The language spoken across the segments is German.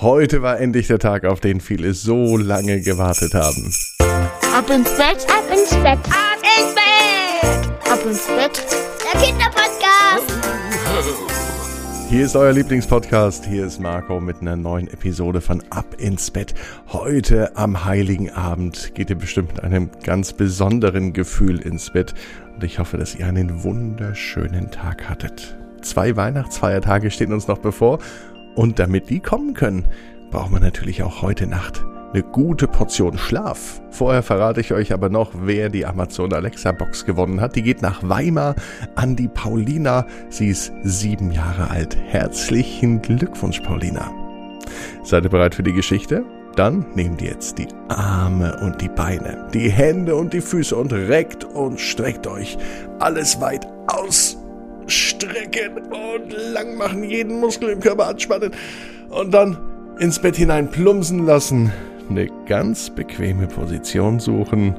Heute war endlich der Tag, auf den viele so lange gewartet haben. Ab ins Bett, ab ins Bett, ab ins Bett, ab ins Bett. Der Kinderpodcast. Hier ist euer Lieblingspodcast. Hier ist Marco mit einer neuen Episode von Ab ins Bett. Heute am Heiligen Abend geht ihr bestimmt mit einem ganz besonderen Gefühl ins Bett. Und ich hoffe, dass ihr einen wunderschönen Tag hattet. Zwei Weihnachtsfeiertage stehen uns noch bevor. Und damit die kommen können, braucht man natürlich auch heute Nacht eine gute Portion Schlaf. Vorher verrate ich euch aber noch, wer die Amazon Alexa Box gewonnen hat. Die geht nach Weimar an die Paulina. Sie ist sieben Jahre alt. Herzlichen Glückwunsch, Paulina. Seid ihr bereit für die Geschichte? Dann nehmt ihr jetzt die Arme und die Beine, die Hände und die Füße und reckt und streckt euch alles weit aus strecken und lang machen, jeden Muskel im Körper anspannen und dann ins Bett hinein plumpsen lassen, eine ganz bequeme Position suchen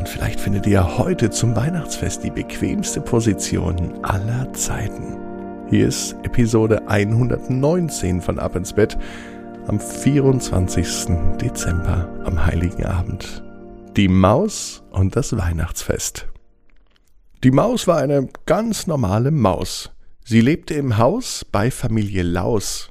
und vielleicht findet ihr heute zum Weihnachtsfest die bequemste Position aller Zeiten. Hier ist Episode 119 von Ab ins Bett am 24. Dezember am heiligen Abend. Die Maus und das Weihnachtsfest. Die Maus war eine ganz normale Maus. Sie lebte im Haus bei Familie Laus.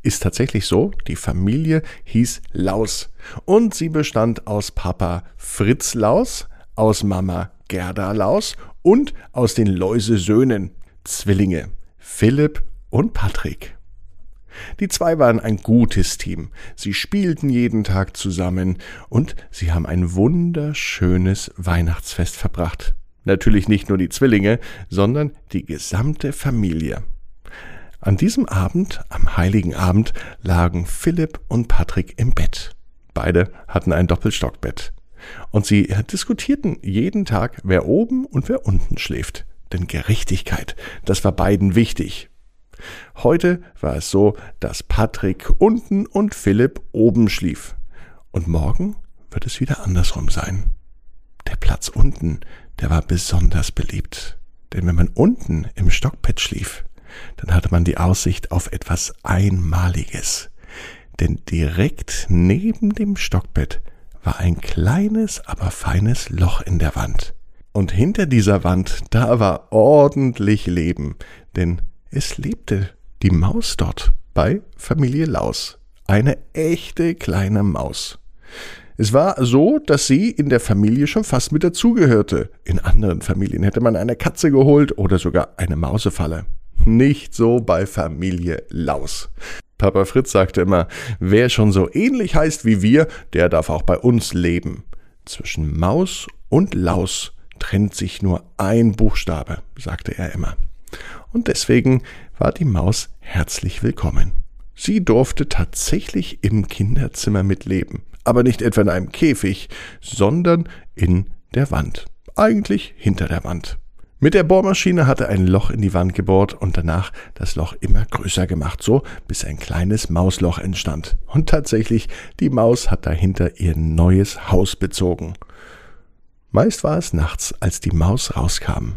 Ist tatsächlich so, die Familie hieß Laus und sie bestand aus Papa Fritz Laus, aus Mama Gerda Laus und aus den Läusesöhnen, Zwillinge, Philipp und Patrick. Die zwei waren ein gutes Team. Sie spielten jeden Tag zusammen und sie haben ein wunderschönes Weihnachtsfest verbracht. Natürlich nicht nur die Zwillinge, sondern die gesamte Familie. An diesem Abend, am heiligen Abend, lagen Philipp und Patrick im Bett. Beide hatten ein Doppelstockbett. Und sie diskutierten jeden Tag, wer oben und wer unten schläft. Denn Gerechtigkeit, das war beiden wichtig. Heute war es so, dass Patrick unten und Philipp oben schlief. Und morgen wird es wieder andersrum sein. Der Platz unten, der war besonders beliebt. Denn wenn man unten im Stockbett schlief, dann hatte man die Aussicht auf etwas Einmaliges. Denn direkt neben dem Stockbett war ein kleines, aber feines Loch in der Wand. Und hinter dieser Wand, da war ordentlich Leben, denn es lebte die Maus dort bei Familie Laus. Eine echte kleine Maus. Es war so, dass sie in der Familie schon fast mit dazugehörte. In anderen Familien hätte man eine Katze geholt oder sogar eine Mausefalle. Nicht so bei Familie Laus. Papa Fritz sagte immer, wer schon so ähnlich heißt wie wir, der darf auch bei uns leben. Zwischen Maus und Laus trennt sich nur ein Buchstabe, sagte er immer. Und deswegen war die Maus herzlich willkommen. Sie durfte tatsächlich im Kinderzimmer mitleben aber nicht etwa in einem Käfig, sondern in der Wand. Eigentlich hinter der Wand. Mit der Bohrmaschine hat er ein Loch in die Wand gebohrt und danach das Loch immer größer gemacht, so bis ein kleines Mausloch entstand. Und tatsächlich, die Maus hat dahinter ihr neues Haus bezogen. Meist war es nachts, als die Maus rauskam.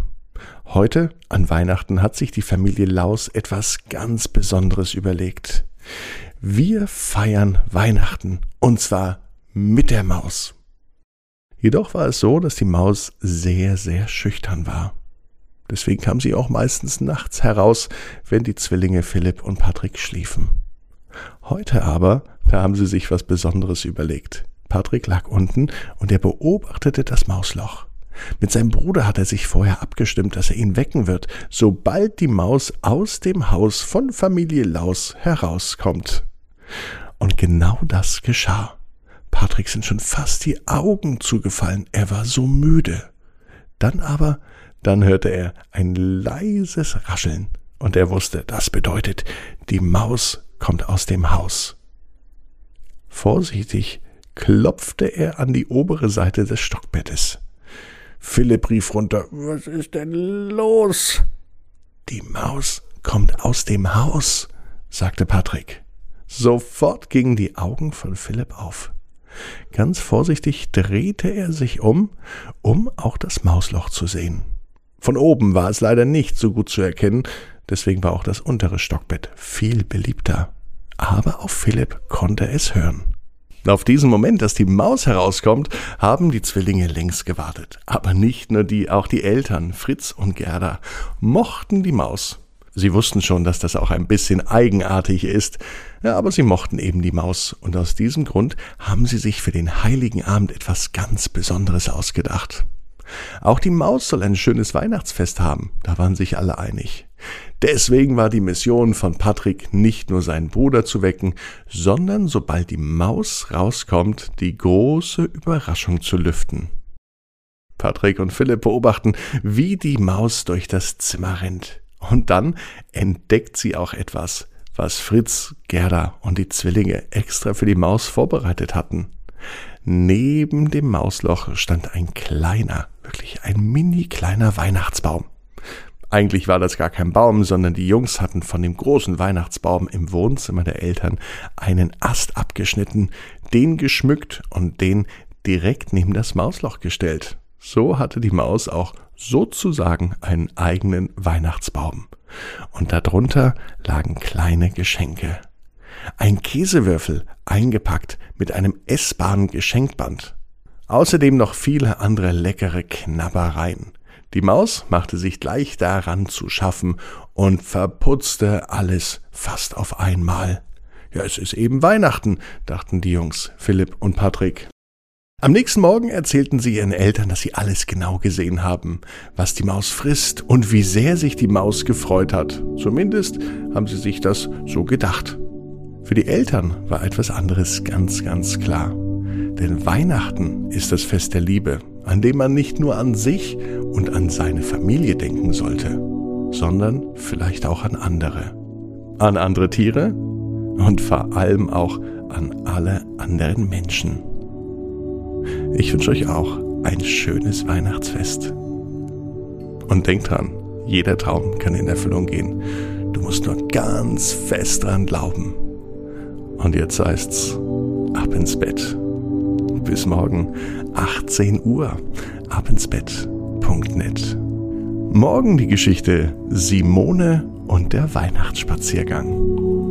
Heute, an Weihnachten, hat sich die Familie Laus etwas ganz Besonderes überlegt. Wir feiern Weihnachten und zwar mit der Maus. Jedoch war es so, dass die Maus sehr, sehr schüchtern war. Deswegen kam sie auch meistens nachts heraus, wenn die Zwillinge Philipp und Patrick schliefen. Heute aber, da haben sie sich was Besonderes überlegt. Patrick lag unten und er beobachtete das Mausloch. Mit seinem Bruder hat er sich vorher abgestimmt, dass er ihn wecken wird, sobald die Maus aus dem Haus von Familie Laus herauskommt. Und genau das geschah. Patrick sind schon fast die Augen zugefallen, er war so müde. Dann aber, dann hörte er ein leises Rascheln, und er wusste, das bedeutet, die Maus kommt aus dem Haus. Vorsichtig klopfte er an die obere Seite des Stockbettes. Philipp rief runter, was ist denn los? Die Maus kommt aus dem Haus, sagte Patrick. Sofort gingen die Augen von Philipp auf. Ganz vorsichtig drehte er sich um, um auch das Mausloch zu sehen. Von oben war es leider nicht so gut zu erkennen, deswegen war auch das untere Stockbett viel beliebter. aber auf Philipp konnte es hören. Auf diesen Moment, dass die Maus herauskommt, haben die Zwillinge längst gewartet. Aber nicht nur die, auch die Eltern, Fritz und Gerda, mochten die Maus. Sie wussten schon, dass das auch ein bisschen eigenartig ist, ja, aber sie mochten eben die Maus, und aus diesem Grund haben sie sich für den heiligen Abend etwas ganz Besonderes ausgedacht. Auch die Maus soll ein schönes Weihnachtsfest haben, da waren sich alle einig. Deswegen war die Mission von Patrick nicht nur seinen Bruder zu wecken, sondern sobald die Maus rauskommt, die große Überraschung zu lüften. Patrick und Philipp beobachten, wie die Maus durch das Zimmer rennt. Und dann entdeckt sie auch etwas, was Fritz, Gerda und die Zwillinge extra für die Maus vorbereitet hatten. Neben dem Mausloch stand ein kleiner, wirklich ein mini kleiner Weihnachtsbaum. Eigentlich war das gar kein Baum, sondern die Jungs hatten von dem großen Weihnachtsbaum im Wohnzimmer der Eltern einen Ast abgeschnitten, den geschmückt und den direkt neben das Mausloch gestellt. So hatte die Maus auch sozusagen einen eigenen Weihnachtsbaum. Und darunter lagen kleine Geschenke. Ein Käsewürfel, eingepackt mit einem essbaren Geschenkband. Außerdem noch viele andere leckere Knabbereien. Die Maus machte sich gleich daran zu schaffen und verputzte alles fast auf einmal. Ja, es ist eben Weihnachten, dachten die Jungs, Philipp und Patrick. Am nächsten Morgen erzählten sie ihren Eltern, dass sie alles genau gesehen haben, was die Maus frisst und wie sehr sich die Maus gefreut hat. Zumindest haben sie sich das so gedacht. Für die Eltern war etwas anderes ganz, ganz klar. Denn Weihnachten ist das Fest der Liebe, an dem man nicht nur an sich und an seine Familie denken sollte, sondern vielleicht auch an andere. An andere Tiere und vor allem auch an alle anderen Menschen. Ich wünsche euch auch ein schönes Weihnachtsfest. Und denkt dran, jeder Traum kann in Erfüllung gehen. Du musst nur ganz fest dran glauben. Und jetzt heißt's, ab ins Bett bis morgen 18 Uhr abendsbett.net. Morgen die Geschichte Simone und der Weihnachtsspaziergang.